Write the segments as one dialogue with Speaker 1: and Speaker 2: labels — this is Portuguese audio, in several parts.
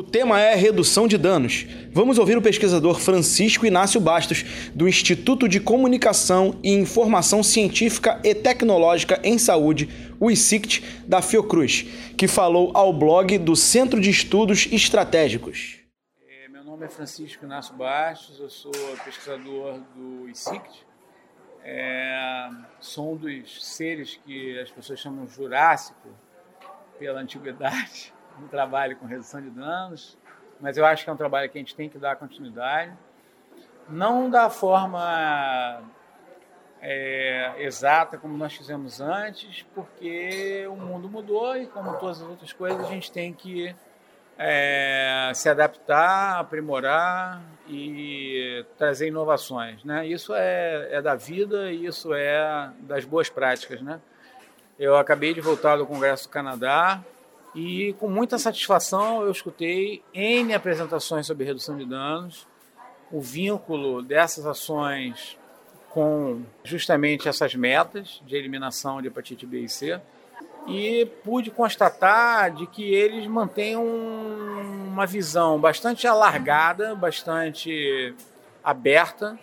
Speaker 1: O tema é redução de danos. Vamos ouvir o pesquisador Francisco Inácio Bastos, do Instituto de Comunicação e Informação Científica e Tecnológica em Saúde, o ICICT, da Fiocruz, que falou ao blog do Centro de Estudos Estratégicos.
Speaker 2: É, meu nome é Francisco Inácio Bastos, eu sou pesquisador do ICICT. É, sou um dos seres que as pessoas chamam Jurássico pela antiguidade no trabalho com redução de danos, mas eu acho que é um trabalho que a gente tem que dar continuidade. Não da forma é, exata como nós fizemos antes, porque o mundo mudou e, como todas as outras coisas, a gente tem que é, se adaptar, aprimorar e trazer inovações. Né? Isso é, é da vida e isso é das boas práticas. Né? Eu acabei de voltar do Congresso do Canadá, e com muita satisfação eu escutei N apresentações sobre redução de danos, o vínculo dessas ações com justamente essas metas de eliminação de hepatite B e C. E pude constatar de que eles mantêm um, uma visão bastante alargada, bastante aberta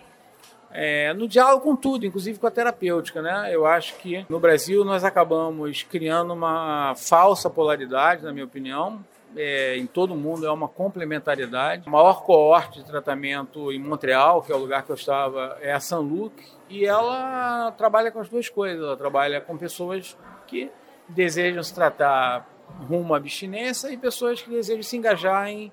Speaker 2: é, no diálogo com tudo, inclusive com a terapêutica. Né? Eu acho que no Brasil nós acabamos criando uma falsa polaridade, na minha opinião. É, em todo o mundo é uma complementariedade. A maior coorte de tratamento em Montreal, que é o lugar que eu estava, é a San Luc, e ela trabalha com as duas coisas. Ela trabalha com pessoas que desejam se tratar rumo à abstinência e pessoas que desejam se engajar em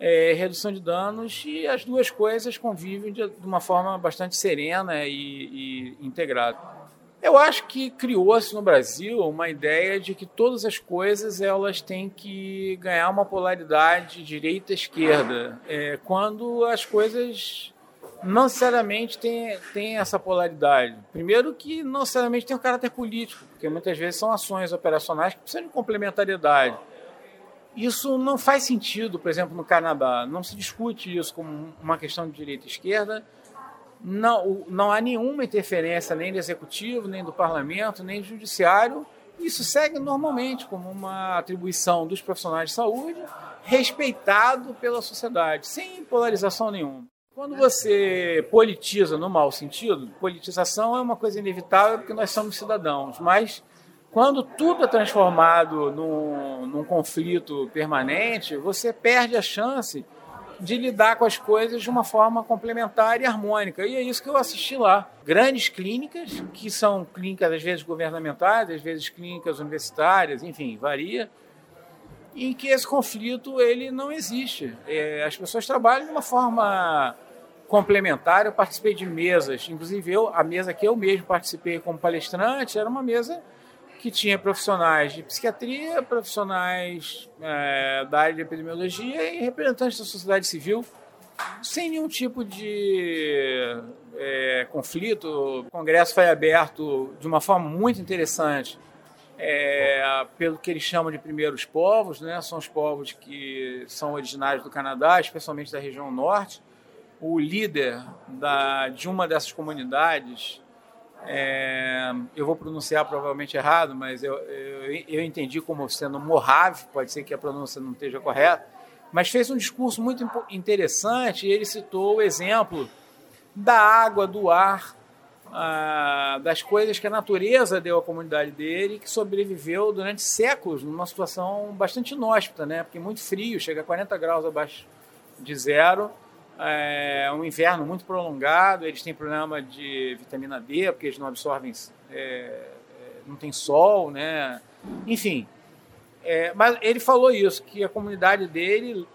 Speaker 2: é, redução de danos e as duas coisas convivem de, de uma forma bastante serena e, e integrada. Eu acho que criou-se no Brasil uma ideia de que todas as coisas elas têm que ganhar uma polaridade direita-esquerda, é, quando as coisas não necessariamente têm, têm essa polaridade. Primeiro que não necessariamente tem um caráter político, porque muitas vezes são ações operacionais que precisam de complementariedade. Isso não faz sentido, por exemplo, no Canadá. Não se discute isso como uma questão de direita e esquerda. Não, não há nenhuma interferência nem do executivo, nem do parlamento, nem do judiciário. Isso segue normalmente como uma atribuição dos profissionais de saúde, respeitado pela sociedade, sem polarização nenhuma. Quando você politiza no mau sentido, politização é uma coisa inevitável porque nós somos cidadãos, mas quando tudo é transformado num, num conflito permanente, você perde a chance de lidar com as coisas de uma forma complementar e harmônica. E é isso que eu assisti lá. Grandes clínicas, que são clínicas às vezes governamentais, às vezes clínicas universitárias, enfim, varia, em que esse conflito ele não existe. É, as pessoas trabalham de uma forma complementar. Eu participei de mesas, inclusive eu, a mesa que eu mesmo participei como palestrante era uma mesa que tinha profissionais de psiquiatria, profissionais é, da área de epidemiologia e representantes da sociedade civil, sem nenhum tipo de é, conflito. O congresso foi aberto de uma forma muito interessante é, pelo que eles chamam de primeiros povos, né? são os povos que são originários do Canadá, especialmente da região norte. O líder da, de uma dessas comunidades é, eu vou pronunciar provavelmente errado, mas eu, eu, eu, entendi como sendo Mojave, pode ser que a pronúncia não esteja correta, mas fez um discurso muito interessante ele citou o exemplo da água, do ar, ah, das coisas que a natureza deu à comunidade dele, que sobreviveu durante séculos numa situação bastante inóspita, né? porque muito frio, chega a 40 graus abaixo de zero, é um inverno muito prolongado, eles têm problema de vitamina D, porque eles não absorvem, é, é, não tem sol, né? Enfim, é, mas ele falou isso, que a comunidade dele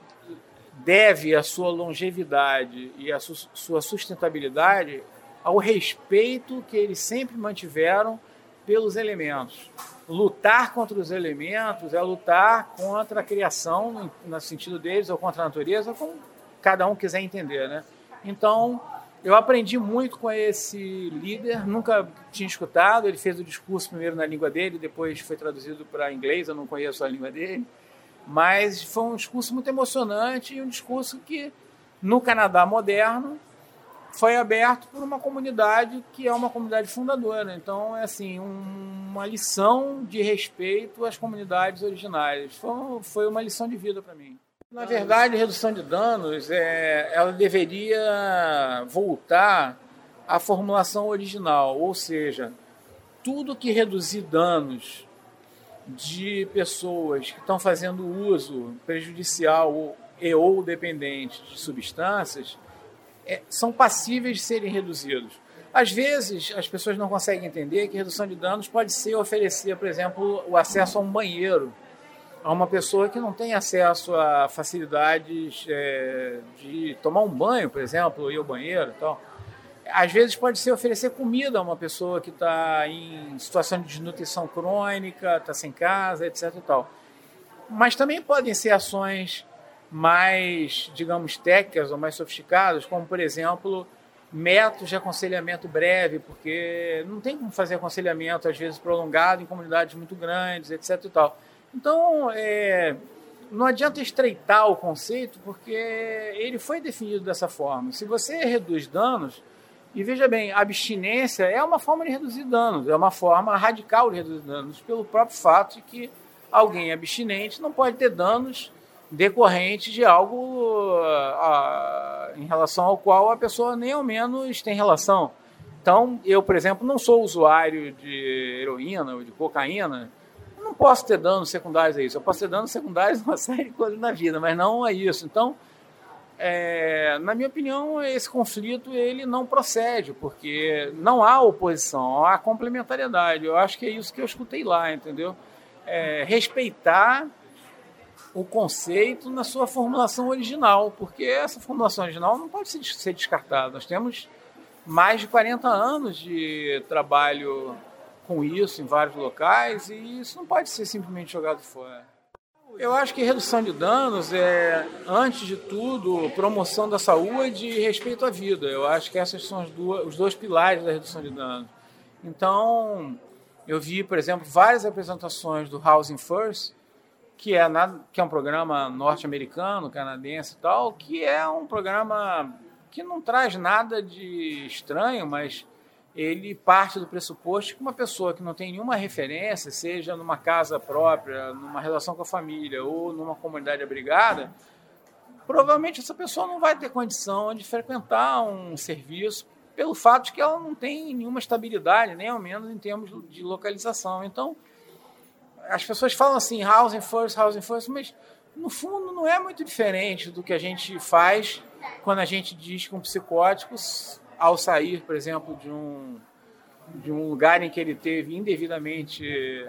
Speaker 2: deve a sua longevidade e a su sua sustentabilidade ao respeito que eles sempre mantiveram pelos elementos. Lutar contra os elementos é lutar contra a criação, no sentido deles, ou contra a natureza, como cada um quiser entender, né? Então, eu aprendi muito com esse líder, nunca tinha escutado, ele fez o discurso primeiro na língua dele, depois foi traduzido para inglês, eu não conheço a língua dele, mas foi um discurso muito emocionante e um discurso que, no Canadá moderno, foi aberto por uma comunidade que é uma comunidade fundadora. Então, é assim, um, uma lição de respeito às comunidades originárias. Foi, foi uma lição de vida para mim. Na verdade, redução de danos, é, ela deveria voltar à formulação original, ou seja, tudo que reduzir danos de pessoas que estão fazendo uso prejudicial e ou dependente de substâncias é, são passíveis de serem reduzidos. Às vezes, as pessoas não conseguem entender que redução de danos pode ser oferecer, por exemplo, o acesso a um banheiro a uma pessoa que não tem acesso a facilidades é, de tomar um banho, por exemplo, ir ao banheiro e tal. Às vezes pode ser oferecer comida a uma pessoa que está em situação de desnutrição crônica, está sem casa, etc. E tal. Mas também podem ser ações mais, digamos, técnicas ou mais sofisticadas, como, por exemplo, métodos de aconselhamento breve, porque não tem como fazer aconselhamento, às vezes, prolongado em comunidades muito grandes, etc. E tal. Então, é, não adianta estreitar o conceito, porque ele foi definido dessa forma. Se você reduz danos, e veja bem, a abstinência é uma forma de reduzir danos, é uma forma radical de reduzir danos, pelo próprio fato de que alguém abstinente não pode ter danos decorrentes de algo a, em relação ao qual a pessoa nem ao menos tem relação. Então, eu, por exemplo, não sou usuário de heroína ou de cocaína, posso ter danos secundários a isso. Eu posso ter danos secundários a uma série de coisas na vida, mas não a isso. Então, é, na minha opinião, esse conflito ele não procede, porque não há oposição, há complementariedade. Eu acho que é isso que eu escutei lá, entendeu? É, respeitar o conceito na sua formulação original, porque essa formulação original não pode ser descartada. Nós temos mais de 40 anos de trabalho com isso em vários locais e isso não pode ser simplesmente jogado fora. Eu acho que redução de danos é, antes de tudo, promoção da saúde e respeito à vida. Eu acho que esses são duas, os dois pilares da redução de danos. Então, eu vi, por exemplo, várias apresentações do Housing First, que é, nada, que é um programa norte-americano, canadense e tal, que é um programa que não traz nada de estranho, mas ele parte do pressuposto que uma pessoa que não tem nenhuma referência, seja numa casa própria, numa relação com a família ou numa comunidade abrigada, provavelmente essa pessoa não vai ter condição de frequentar um serviço pelo fato de que ela não tem nenhuma estabilidade, nem ao menos em termos de localização. Então, as pessoas falam assim, housing first, housing first, mas no fundo não é muito diferente do que a gente faz quando a gente diz que um psicótico ao sair, por exemplo, de um, de um lugar em que ele teve indevidamente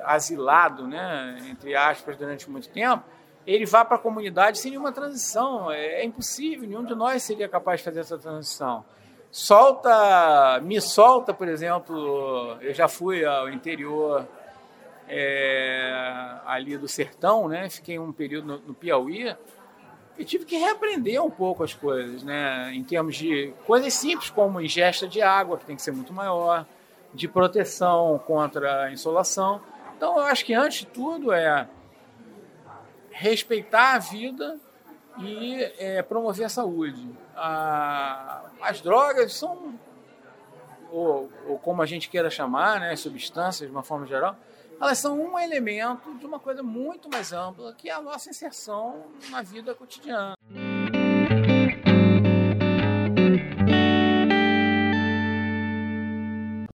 Speaker 2: asilado, né, entre aspas, durante muito tempo, ele vá para a comunidade sem nenhuma transição. É, é, impossível, nenhum de nós seria capaz de fazer essa transição. Solta, me solta, por exemplo, eu já fui ao interior é, ali do sertão, né, fiquei um período no, no Piauí, eu tive que reaprender um pouco as coisas, né? Em termos de coisas simples como ingesta de água, que tem que ser muito maior, de proteção contra a insolação. Então, eu acho que antes de tudo é respeitar a vida e é, promover a saúde. A, as drogas são, ou, ou, como a gente queira chamar, né, substâncias de uma forma geral, elas são um elemento de uma coisa muito mais ampla que é a nossa inserção na vida cotidiana.